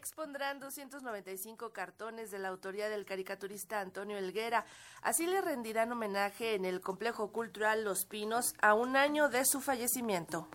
expondrán 295 cartones de la autoría del caricaturista Antonio Elguera. Así le rendirán homenaje en el Complejo Cultural Los Pinos a un año de su fallecimiento.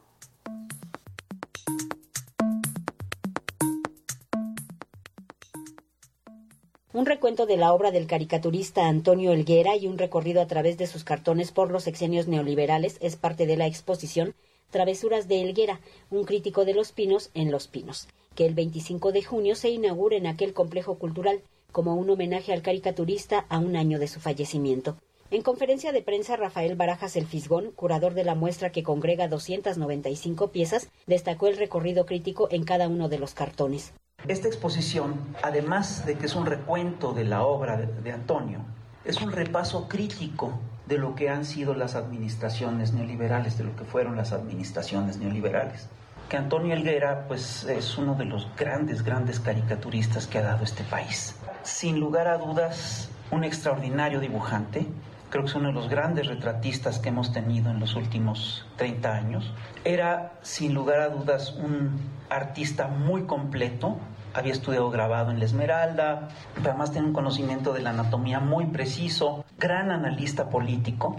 un recuento de la obra del caricaturista Antonio Elguera y un recorrido a través de sus cartones por los exenios neoliberales es parte de la exposición Travesuras de Elguera, un crítico de los pinos en Los Pinos, que el 25 de junio se inaugura en aquel complejo cultural como un homenaje al caricaturista a un año de su fallecimiento. En conferencia de prensa, Rafael Barajas El Fisgón, curador de la muestra que congrega 295 piezas, destacó el recorrido crítico en cada uno de los cartones. Esta exposición, además de que es un recuento de la obra de, Antonio, es un repaso crítico de lo que han sido las administraciones neoliberales, de lo que fueron las administraciones neoliberales. Que Antonio Elguera, pues, es uno de los grandes, grandes caricaturistas que ha dado este país. Sin lugar a dudas, un extraordinario dibujante, creo que es uno de los grandes retratistas que hemos tenido en los últimos 30 años. Era, sin lugar a dudas, un artista muy completo, había estudiado grabado en la Esmeralda, además tiene un conocimiento de la anatomía muy preciso, gran analista político.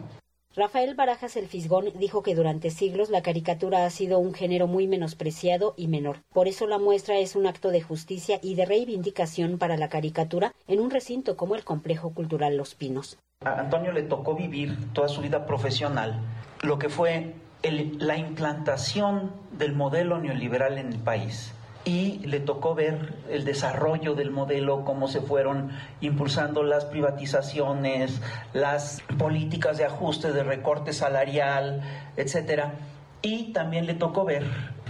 Rafael Barajas el Fisgón dijo que durante siglos la caricatura ha sido un género muy menospreciado y menor. Por eso la muestra es un acto de justicia y de reivindicación para la caricatura en un recinto como el Complejo Cultural Los Pinos. A Antonio le tocó vivir toda su vida profesional lo que fue la implantación del modelo neoliberal en el país y le tocó ver el desarrollo del modelo, cómo se fueron impulsando las privatizaciones, las políticas de ajuste, de recorte salarial, etcétera. Y también le tocó ver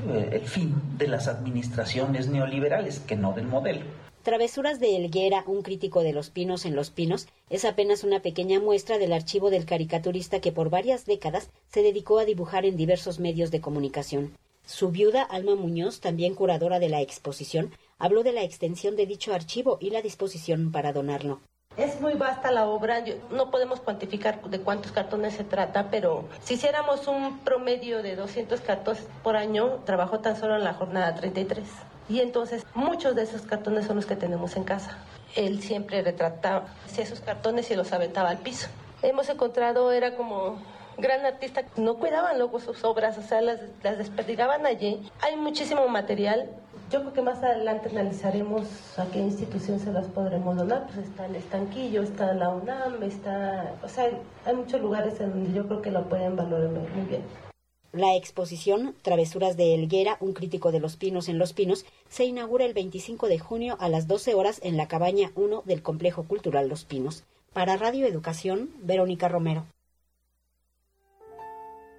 eh, el fin de las administraciones neoliberales, que no del modelo. Travesuras de Elguera, un crítico de los pinos en los pinos, es apenas una pequeña muestra del archivo del caricaturista que por varias décadas se dedicó a dibujar en diversos medios de comunicación. Su viuda, Alma Muñoz, también curadora de la exposición, habló de la extensión de dicho archivo y la disposición para donarlo. Es muy vasta la obra, no podemos cuantificar de cuántos cartones se trata, pero si hiciéramos un promedio de 200 cartones por año, trabajó tan solo en la jornada 33. Y entonces muchos de esos cartones son los que tenemos en casa. Él siempre retrataba esos cartones y los aventaba al piso. Hemos encontrado, era como gran artista, no cuidaban luego sus obras, o sea, las, las desperdigaban allí. Hay muchísimo material. Yo creo que más adelante analizaremos a qué institución se las podremos donar. Pues está el estanquillo, está la UNAM, está... O sea, hay muchos lugares en donde yo creo que lo pueden valorar muy bien. La exposición Travesuras de Elguera, un crítico de los pinos en los pinos, se inaugura el 25 de junio a las 12 horas en la cabaña 1 del Complejo Cultural Los Pinos. Para Radio Educación, Verónica Romero.